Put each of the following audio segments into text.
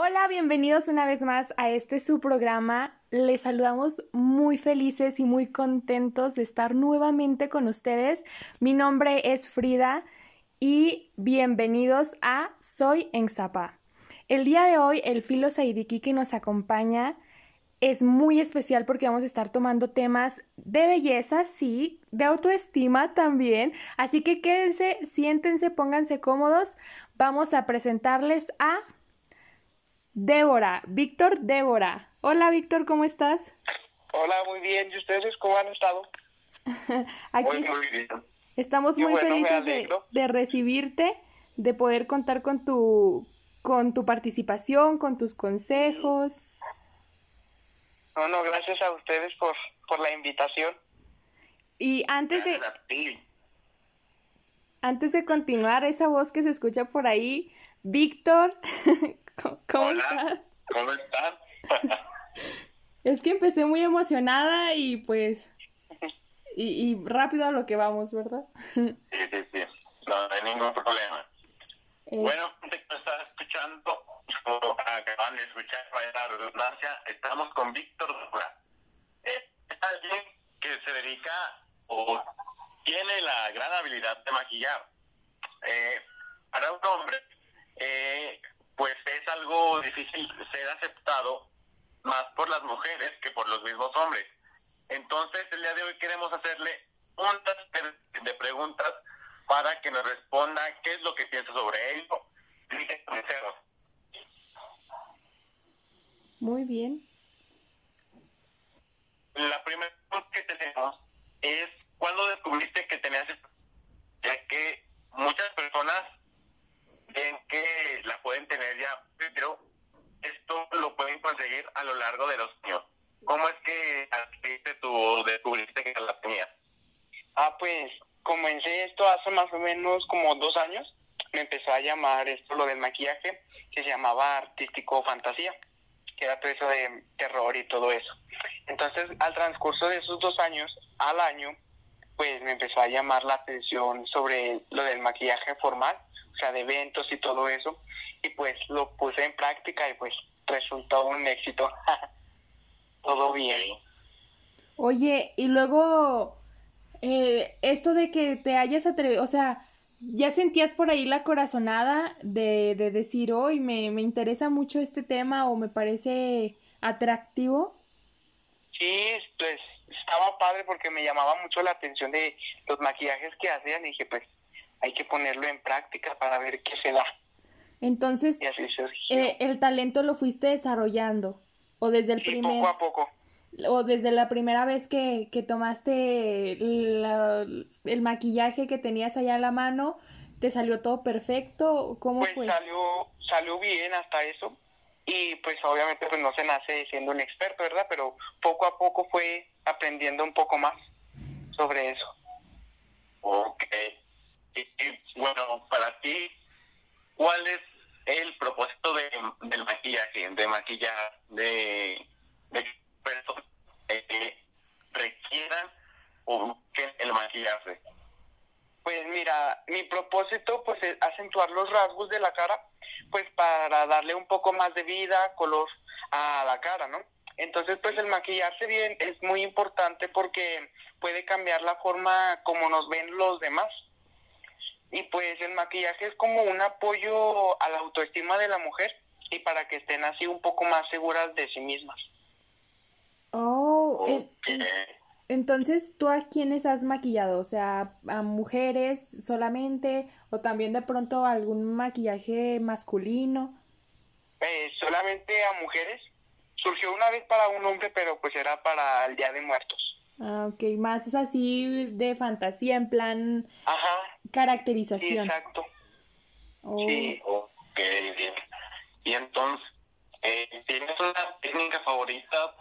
Hola, bienvenidos una vez más a este su programa. Les saludamos muy felices y muy contentos de estar nuevamente con ustedes. Mi nombre es Frida y bienvenidos a Soy en Zapa. El día de hoy el filo Saidiki que nos acompaña es muy especial porque vamos a estar tomando temas de belleza, sí, de autoestima también. Así que quédense, siéntense, pónganse cómodos. Vamos a presentarles a Débora, Víctor Débora. Hola Víctor, ¿cómo estás? Hola, muy bien. ¿Y ustedes cómo han estado? Aquí muy, bien. Estamos muy felices de, recibirte, de poder contar con tu, con tu participación, con tus consejos. No, no, gracias a ustedes por, por la invitación. Y antes de... Antes de continuar, esa voz que se escucha por ahí, Víctor, ¿Cómo, estás? ¿Cómo estás? es que empecé muy emocionada y pues... Y, y, rápido a lo que vamos, ¿verdad? sí, sí, sí. No, hay ningún problema. Bueno, te estás escuchando, acaban de escuchar, para la redundancia, estamos con Víctor Dura. Es alguien que se dedica o tiene la gran habilidad de maquillar. Eh, para un hombre, eh, pues es algo difícil ser aceptado más por las mujeres que por los mismos hombres. Entonces, el día de hoy queremos hacerle un de preguntas para que nos responda qué es lo que piensa sobre ello. Muy bien. La primera pregunta que tenemos es, ¿cuándo descubriste que tenías ya que muchas personas en que la pueden tener ya, pero esto lo pueden conseguir a lo largo de los años. ¿Cómo es que adquiriste tu, descubriste que la tenías? Ah, pues comencé esto hace más o menos como dos años. Me empezó a llamar esto lo del maquillaje, que se llamaba artístico fantasía, que era todo eso de terror y todo eso. Entonces, al transcurso de esos dos años, al año, pues me empezó a llamar la atención sobre lo del maquillaje formal sea, de eventos y todo eso. Y pues lo puse en práctica y pues resultó un éxito. todo bien. Oye, y luego, eh, esto de que te hayas atrevido, o sea, ¿ya sentías por ahí la corazonada de, de decir, hoy me, me interesa mucho este tema o me parece atractivo? Sí, pues estaba padre porque me llamaba mucho la atención de los maquillajes que hacían y dije, pues hay que ponerlo en práctica para ver qué se da. Entonces, eh, el talento lo fuiste desarrollando, o desde el primer... poco a poco. O desde la primera vez que, que tomaste el maquillaje que tenías allá a la mano, ¿te salió todo perfecto? ¿Cómo pues fue? Salió, salió bien hasta eso. Y pues obviamente pues no se nace siendo un experto, ¿verdad? Pero poco a poco fue aprendiendo un poco más sobre eso. Ok y, bueno, para ti, ¿cuál es el propósito de, del maquillaje, de maquillar, de personas que requieran o que el maquillaje? Pues mira, mi propósito pues es acentuar los rasgos de la cara, pues para darle un poco más de vida, color a la cara, ¿no? Entonces, pues el maquillarse bien es muy importante porque puede cambiar la forma como nos ven los demás. Y pues el maquillaje es como un apoyo a la autoestima de la mujer y para que estén así un poco más seguras de sí mismas. Oh, entonces tú a quiénes has maquillado, o sea, a mujeres solamente o también de pronto algún maquillaje masculino. Eh, solamente a mujeres. Surgió una vez para un hombre, pero pues era para el Día de Muertos. Ah, ok, más es así de fantasía, en plan Ajá. caracterización. exacto. Oh. Sí, ok. Y entonces, eh, ¿tienes una técnica favorita?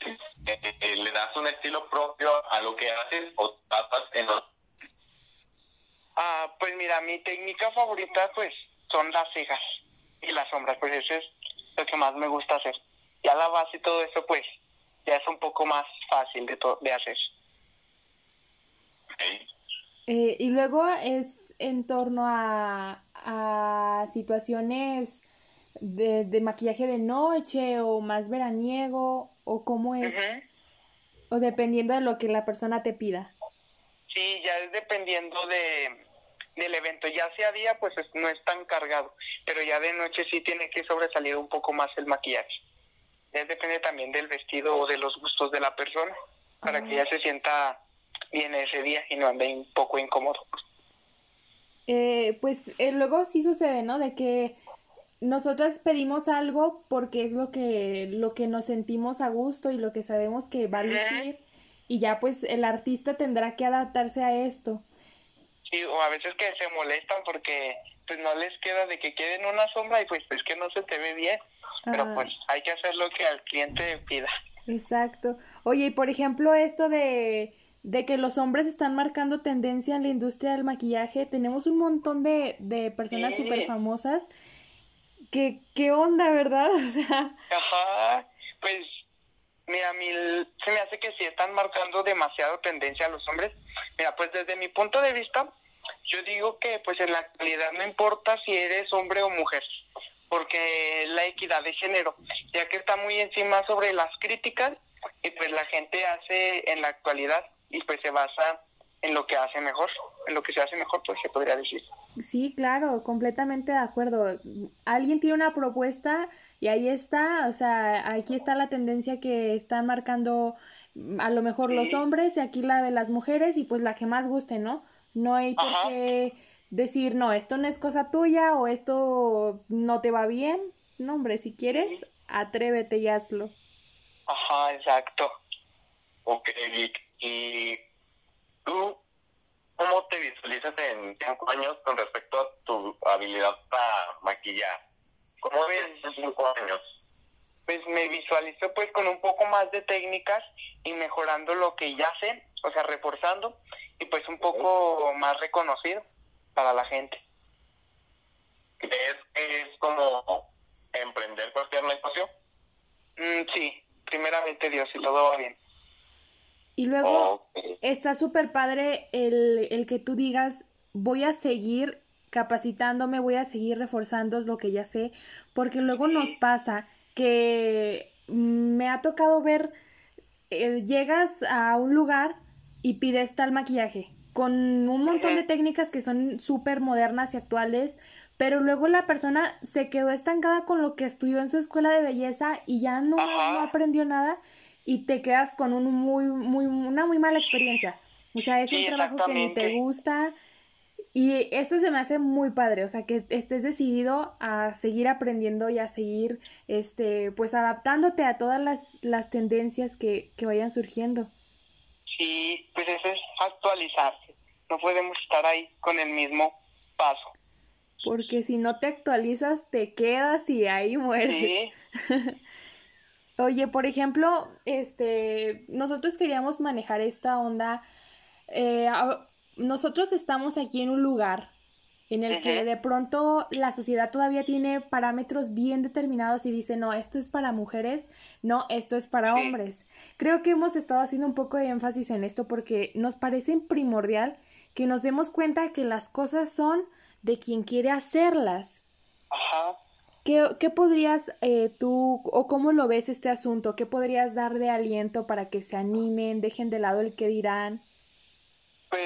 Eh, ¿Le das un estilo propio a lo que haces o tapas en los... Ah, pues mira, mi técnica favorita pues son las cejas y las sombras, pues eso es lo que más me gusta hacer. Ya la base y todo eso pues ya es un poco más fácil de, de hacer. Eh, y luego es en torno a, a situaciones de, maquillaje de noche o más veraniego o cómo es? O dependiendo de lo que la persona te pida. Sí, ya es dependiendo de, del evento. Ya sea día, pues no es tan cargado, pero ya de noche sí tiene que sobresalir un poco más el maquillaje. Ya depende también del vestido o de los gustos de la persona, para que ya se sienta bien ese día y no ande un poco incómodo. Eh, pues eh, luego sí sucede, ¿no? De que nosotras pedimos algo porque es lo que, lo que nos sentimos a gusto y lo que sabemos que va a lucir y ya pues el artista tendrá que adaptarse a esto. Sí, o a veces que se molestan porque pues no les queda de que queden una sombra y pues es que no se te ve bien, pero pues hay que hacer lo que al cliente pida. Exacto. Oye, y por ejemplo esto de, de que los hombres están marcando tendencia en la industria del maquillaje, tenemos un montón de, de personas súper famosas ¿Qué, qué onda, verdad? O sea... Ajá, pues mira, mí se me hace que sí están marcando demasiado tendencia a los hombres. Mira, pues desde mi punto de vista, yo digo que pues en la actualidad no importa si eres hombre o mujer, porque la equidad de género, ya que está muy encima sobre las críticas y pues la gente hace en la actualidad y pues se basa en lo que hace mejor, en lo que se hace mejor, pues se podría decir. Sí, claro, completamente de acuerdo. Alguien tiene una propuesta y ahí está, o sea, aquí está la tendencia que están marcando mm, a lo mejor los hombres y aquí la de las mujeres y pues la que más guste, ¿no? No hay por qué decir, no, esto no es cosa tuya o esto no te va bien. No, hombre, si quieres, atrévete y hazlo. Ajá, exacto. Ok, Y tú ¿Cómo te visualizas en cinco años con respecto a tu habilidad para maquillar? ¿Cómo ves en cinco años? Pues me visualizo pues con un poco más de técnicas y mejorando lo que ya sé, o sea, reforzando y pues un poco más reconocido para la gente. ¿Crees que es como emprender cualquier negocio? Mm, sí, primeramente Dios, y todo va bien. Y luego está súper padre el, el que tú digas, voy a seguir capacitándome, voy a seguir reforzando lo que ya sé, porque luego nos pasa que me ha tocado ver, eh, llegas a un lugar y pides tal maquillaje, con un montón de técnicas que son súper modernas y actuales, pero luego la persona se quedó estancada con lo que estudió en su escuela de belleza y ya no, no aprendió nada y te quedas con un muy, muy, una muy mala experiencia. O sea, es un trabajo que ni te gusta. Y esto se me hace muy padre, o sea, que estés decidido a seguir aprendiendo y a seguir, este, pues adaptándote a todas las, las tendencias que, que vayan surgiendo. Sí, pues eso es actualizarse. No podemos estar ahí con el mismo paso. Porque si no te actualizas, te quedas y ahí mueres. Sí. Oye, por ejemplo, este, nosotros queríamos manejar esta onda. Eh, nosotros estamos aquí en un lugar en el que de pronto la sociedad todavía tiene parámetros bien determinados y dice, no, esto es para mujeres, no, esto es para hombres. Creo que hemos estado haciendo un poco de énfasis en esto porque nos parece primordial que nos demos cuenta que las cosas son de quien quiere hacerlas. Ajá. ¿Qué, podrías eh, tú, o cómo lo ves este asunto? ¿Qué podrías dar de aliento para que se animen, dejen de lado el que dirán? Pues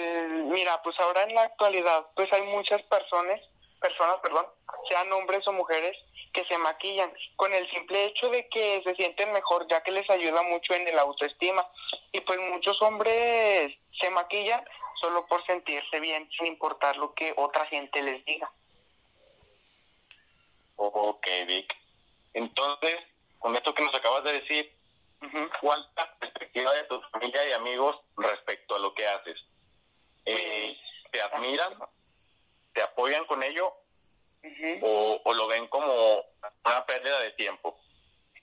mira, pues ahora en la actualidad, pues hay muchas personas, personas, perdón, sean hombres o mujeres, que se maquillan con el simple hecho de que se sienten mejor, ya que les ayuda mucho en el autoestima. Y pues muchos hombres se maquillan solo por sentirse bien, sin importar lo que otra gente les diga. Ok, Vic. Entonces, con esto que nos acabas de decir, ¿cuál es la perspectiva de tu familia y amigos respecto a lo que haces? Eh, ¿Te admiran? ¿Te apoyan con ello? o, lo ven como una pérdida de tiempo?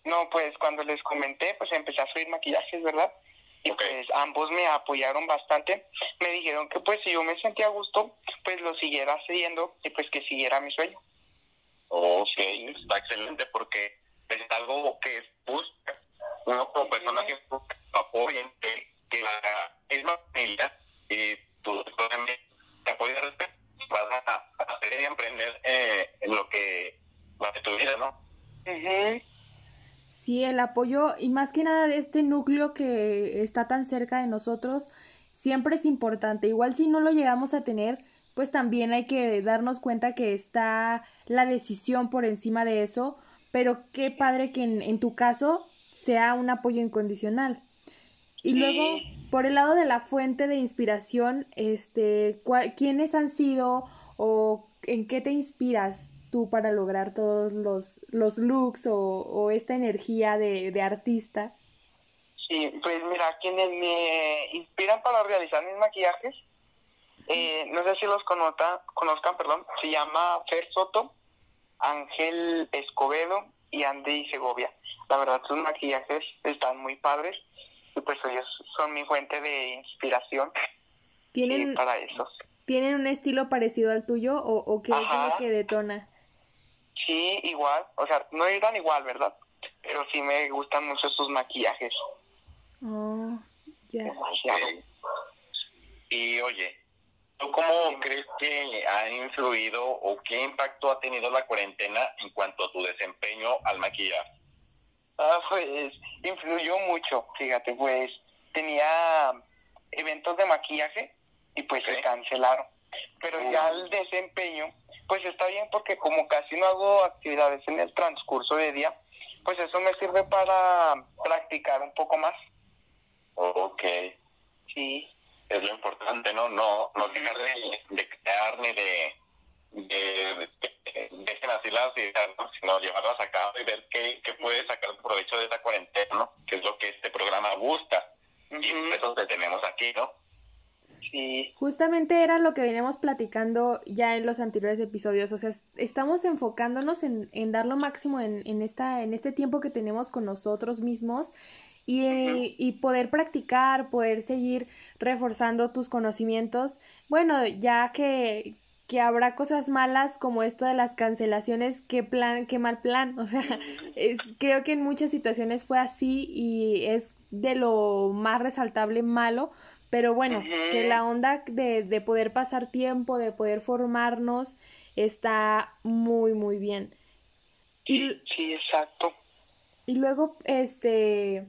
No, pues cuando les comenté, pues empecé a subir maquillajes, ¿verdad? Y pues ambos me apoyaron bastante. Me dijeron que pues si yo me sentía a gusto, pues lo siguiera haciendo y pues que siguiera mi sueño. Ok, está excelente porque es algo que busca uno como persona que apoyen, que, que la misma familia y tú también te apoyas vas a, hacer y emprender eh, en lo que va a tu vida, ¿no? Sí, el apoyo y más que nada de este núcleo que está tan cerca de nosotros siempre es importante. Igual si no lo llegamos a tener, pues también hay que darnos cuenta que está la decisión por encima de eso, pero qué padre que en, tu caso sea un apoyo incondicional. Y luego, por el lado de la fuente de inspiración, este, ¿quiénes han sido o en qué te inspiras tú para lograr todos los, los looks o, esta energía de, de, artista? Sí, pues mira, quienes me inspiran para realizar mis maquillajes, eh, no sé si los conozcan, conozcan, perdón, se llama Fer Soto, Ángel Escobedo y Andy Segovia. La verdad, sus maquillajes están muy padres y pues ellos son mi fuente de inspiración ¿Tienen, para eso. ¿Tienen un estilo parecido al tuyo o, o qué es lo que detona? Sí, igual, o sea, no eran igual, ¿verdad? Pero sí me gustan mucho sus maquillajes. Oh, ya. Y oye, ¿tú cómo crees que ha influido o qué impacto ha tenido la cuarentena en cuanto a tu desempeño al maquillar? Ah, pues influyó mucho, fíjate, pues tenía eventos de maquillaje y pues se cancelaron. Pero ya el desempeño, pues está bien porque como casi no hago actividades en el transcurso de día, pues eso me sirve para practicar un poco más. Ok. Sí. Es lo importante, ¿no? No, no dejar de, de crear ni de, de, dejen así las ideas, ¿no? sino llevarlas a cabo y ver qué, qué puede sacar provecho de esa cuarentena, ¿no? Que es lo que este programa busca. Y por eso te tenemos aquí, ¿no? Sí. Justamente era lo que veníamos platicando ya en los anteriores episodios, o sea, estamos enfocándonos en, en dar lo máximo en, en, esta, en este tiempo que tenemos con nosotros mismos y, y, poder practicar, poder seguir reforzando tus conocimientos. Bueno, ya que, que habrá cosas malas como esto de las cancelaciones, qué plan, qué mal plan. O sea, es, creo que en muchas situaciones fue así y es de lo más resaltable malo. Pero bueno, que la onda de, de poder pasar tiempo, de poder formarnos, está muy, muy bien. Y, sí, exacto. Y luego, este,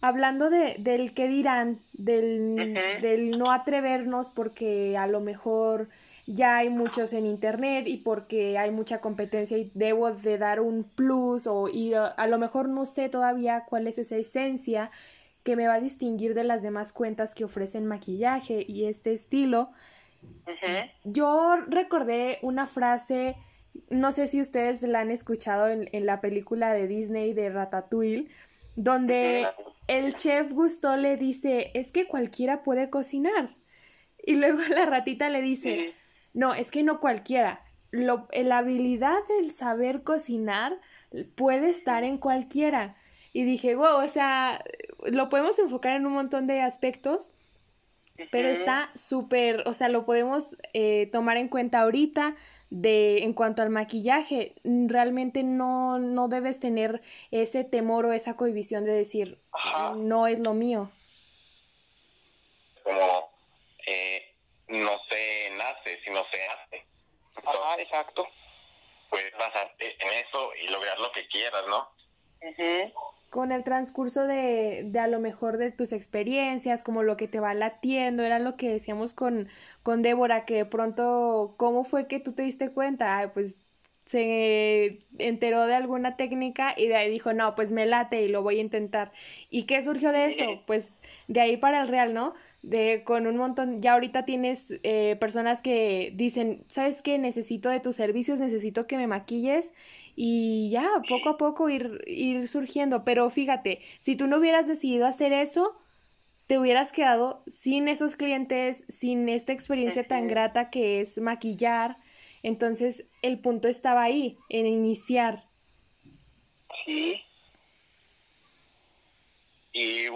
hablando de, del qué dirán, del, del no atrevernos porque a lo mejor ya hay muchos en internet y porque hay mucha competencia y debo de dar un plus o y a, lo mejor no sé todavía cuál es esa esencia que me va a distinguir de las demás cuentas que ofrecen maquillaje y este estilo. Yo recordé una frase, no sé si ustedes la han escuchado en, en la película de Disney de Ratatouille, donde el chef Gusto le dice, es que cualquiera puede cocinar. Y luego la ratita le dice, no, es que no cualquiera. Lo, la habilidad del saber cocinar puede estar en cualquiera. Y dije, wow, o sea, lo podemos enfocar en un montón de aspectos, pero está súper, o sea, lo podemos eh, tomar en cuenta ahorita, de en cuanto al maquillaje, realmente no, no debes tener ese temor o esa cohibición de decir, no es lo mío. Como eh, no se nace, sino se hace. Ajá, exacto. Puedes basarte en eso y lograr lo que quieras, ¿no? Con el transcurso de, de, a lo mejor de tus experiencias, como lo que te va latiendo, era lo que decíamos con, con Débora, que de pronto, ¿cómo fue que tú te diste cuenta? pues se enteró de alguna técnica y de ahí dijo, no, pues me late y lo voy a intentar. ¿Y qué surgió de esto? Pues de ahí para el real, ¿no? De con un montón, ya ahorita tienes eh, personas que dicen, ¿sabes qué? Necesito de tus servicios, necesito que me maquilles y ya, poco a poco ir, ir surgiendo. Pero fíjate, si tú no hubieras decidido hacer eso, te hubieras quedado sin esos clientes, sin esta experiencia tan grata que es maquillar. Entonces, el punto estaba ahí, en iniciar. Sí. Y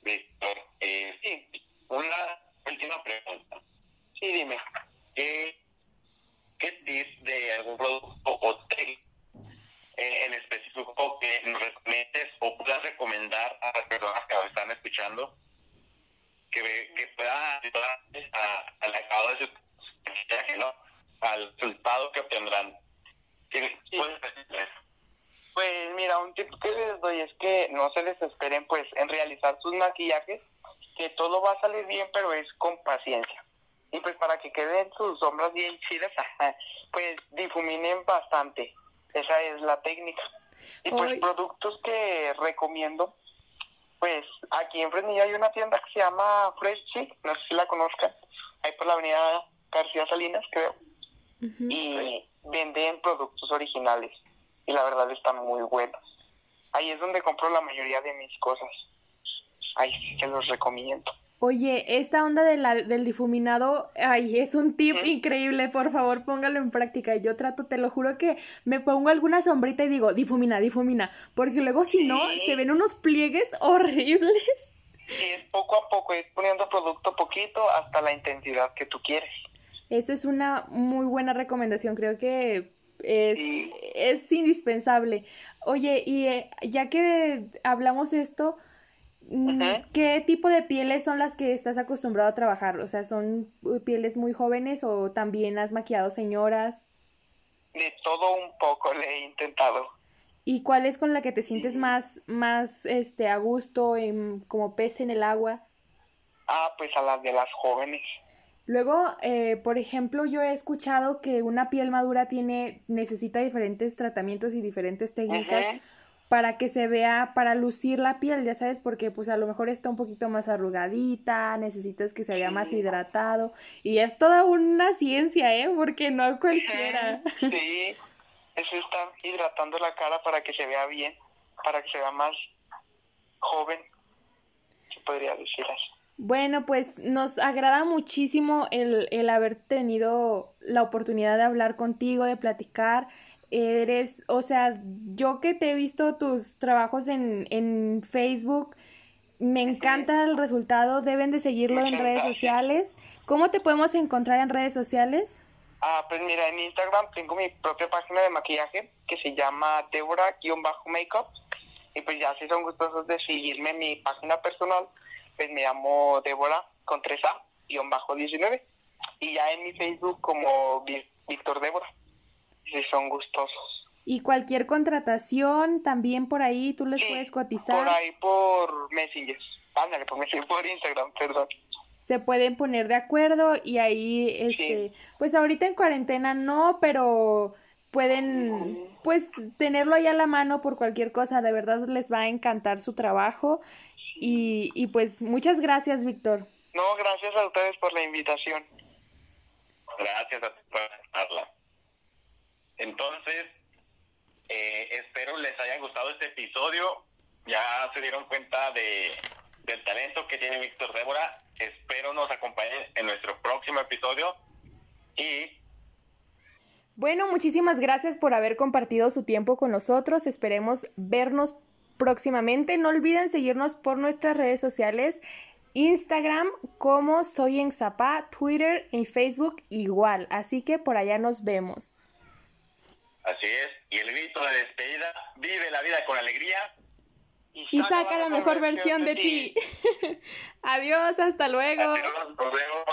Víctor, eh, sí, una última pregunta. Sí, dime. ¿Qué qué tips de algún producto o té eh, en específico que nos recomiendes o puedas recomendar a las personas que nos están escuchando que, que puedan ayudar al acabado de su maquillaje, ¿no? Al resultado que obtendrán. Pues mira, un tip que les doy es que no se desesperen pues en maquillajes, que todo va a salir bien, pero es con paciencia. Y pues para que queden sus sombras bien chidas, pues difuminen bastante. Esa es la técnica. Y pues productos que recomiendo, pues aquí en Fresnillo hay una tienda que se llama Fresh Chic, no sé si la conozcan, ahí por la avenida García Salinas, creo. Y venden productos originales y la verdad están muy buenos. Ahí es donde compro la mayoría de mis cosas. Ahí sí que los recomiendo. Oye, esta onda de la, del difuminado, ay, es un tip increíble, por favor, póngalo en práctica. Yo trato, te lo juro que me pongo alguna sombrita y digo, difumina, difumina, porque luego si no, se ven unos pliegues horribles. Es poco a poco, es poniendo producto poquito hasta la intensidad que tú quieres. Eso es una muy buena recomendación, creo que es, es indispensable. Oye, y eh, ya que hablamos esto, ¿Qué tipo de pieles son las que estás acostumbrado a trabajar? O sea, ¿son pieles muy jóvenes o también has maquillado señoras? De todo un poco le he intentado. ¿Y cuál es con la que te sientes más, más este, a gusto, en, como pez en el agua? Ah, pues a las de las jóvenes. Luego, eh, por ejemplo, yo he escuchado que una piel madura tiene, necesita diferentes tratamientos y diferentes técnicas para que se vea, para lucir la piel, ya sabes, porque pues a lo mejor está un poquito más arrugadita, necesitas que se vea más hidratado y es toda una ciencia, ¿eh? Porque no cualquiera. Sí, eso está hidratando la cara para que se vea bien, para que se vea más joven, se podría decir así. Bueno, pues nos agrada muchísimo el, el haber tenido la oportunidad de hablar contigo, de platicar eres, o sea, yo que te he visto tus trabajos en, en Facebook, me encanta el resultado, deben de seguirlo en redes sociales. ¿Cómo te podemos encontrar en redes sociales? Ah, pues mira, en Instagram tengo mi propia página de maquillaje que se llama Débora-Makeup. Y pues ya si son gustosos de seguirme en mi página personal, pues me llamo Débora con 3A-19. Y ya en mi Facebook como Víctor Débora si son gustosos. Y cualquier contratación también por ahí tú les puedes cotizar. Por ahí por Messenger. Ándale, por Messenger, por Instagram, perdón. Se pueden poner de acuerdo y ahí, este, pues ahorita en cuarentena no, pero pueden, pues, tenerlo ahí a la mano por cualquier cosa. De verdad les va a encantar su trabajo. Y, y pues muchas gracias, Víctor. No, gracias a ustedes por la invitación. Gracias a ti por entonces, eh, espero les haya gustado este episodio. Ya se dieron cuenta de, del talento que tiene Víctor Débora. Espero nos acompañen en nuestro próximo episodio. Y bueno, muchísimas gracias por haber compartido su tiempo con nosotros. Esperemos vernos próximamente. No olviden seguirnos por nuestras redes sociales. Instagram como Soy en Zapá, Twitter y Facebook igual. Así que por allá nos vemos. Así es. Y el grito de despedida, vive la vida con alegría. Y saca, la mejor versión de ti. Adiós, hasta luego. Adiós, luego.